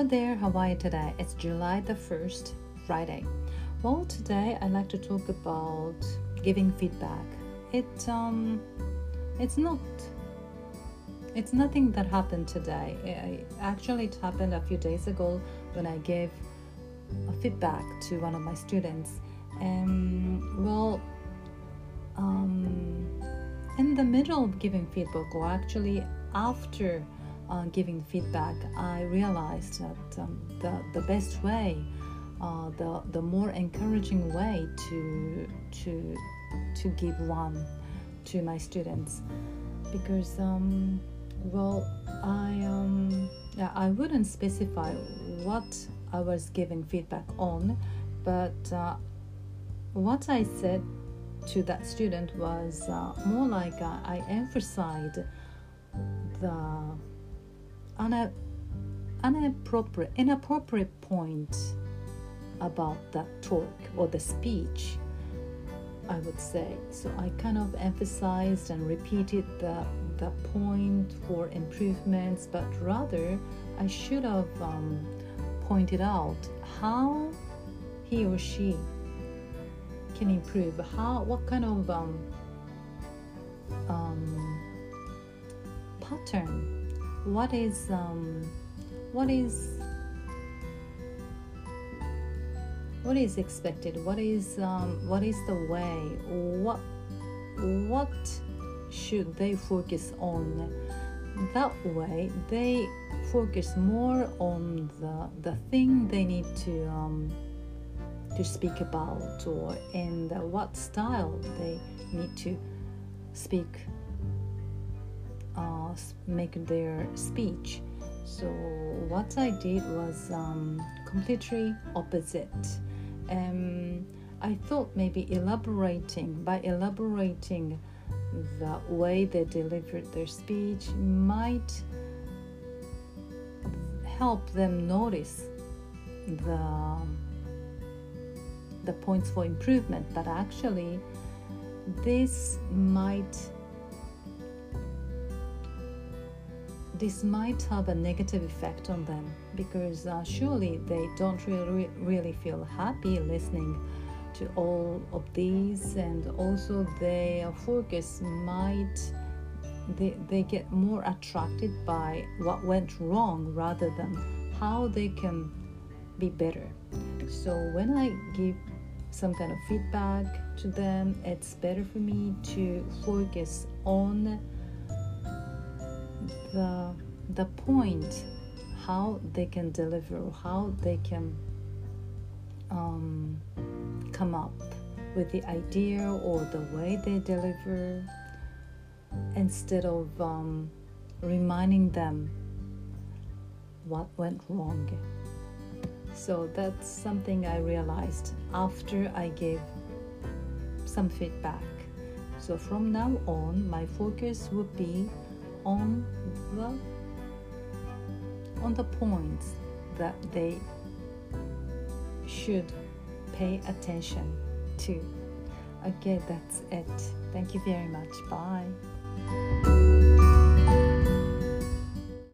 Hello there, you today? It's July the 1st, Friday. Well, today I'd like to talk about giving feedback. It um it's not it's nothing that happened today. It, actually it happened a few days ago when I gave a feedback to one of my students. And well um in the middle of giving feedback or actually after uh, giving feedback, I realized that um, the, the best way, uh, the, the more encouraging way to, to, to give one to my students. Because, um, well, I, um, I wouldn't specify what I was giving feedback on, but uh, what I said to that student was uh, more like uh, I emphasized the una, inappropriate, inappropriate point about that talk or the speech, I would say. So I kind of emphasized and repeated the, the point for improvements, but rather I should have um, pointed out how he or she can improve, how what kind of um, um, pattern what is um, what is what is expected? What is um, what is the way? What what should they focus on? That way they focus more on the the thing they need to um, to speak about or in what style they need to speak uh, make their speech. So what I did was um, completely opposite. Um, I thought maybe elaborating by elaborating the way they delivered their speech might help them notice the the points for improvement but actually this might this might have a negative effect on them because uh, surely they don't really, really feel happy listening to all of these and also their focus might they, they get more attracted by what went wrong rather than how they can be better. So when i give some kind of feedback to them it's better for me to focus on the the point how they can deliver how they can um, come up with the idea or the way they deliver instead of um, reminding them what went wrong. So that's something i realized after i gave some feedback. So from now on my focus would be on the on the points that they should pay attention to. Okay, that's it. Thank you very much. Bye.